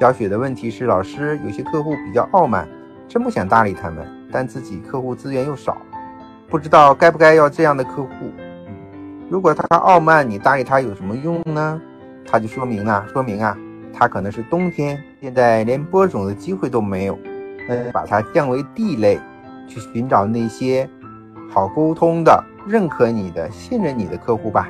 小雪的问题是老师有些客户比较傲慢真不想搭理他们但自己客户资源又少不知道该不该要这样的客户。如果他傲慢你搭理他有什么用呢？他就说明啊说明啊他可能是冬天现在连播种的机会都没有呃把它降为 d 类去寻找那些好沟通的认可你的信任你的客户吧。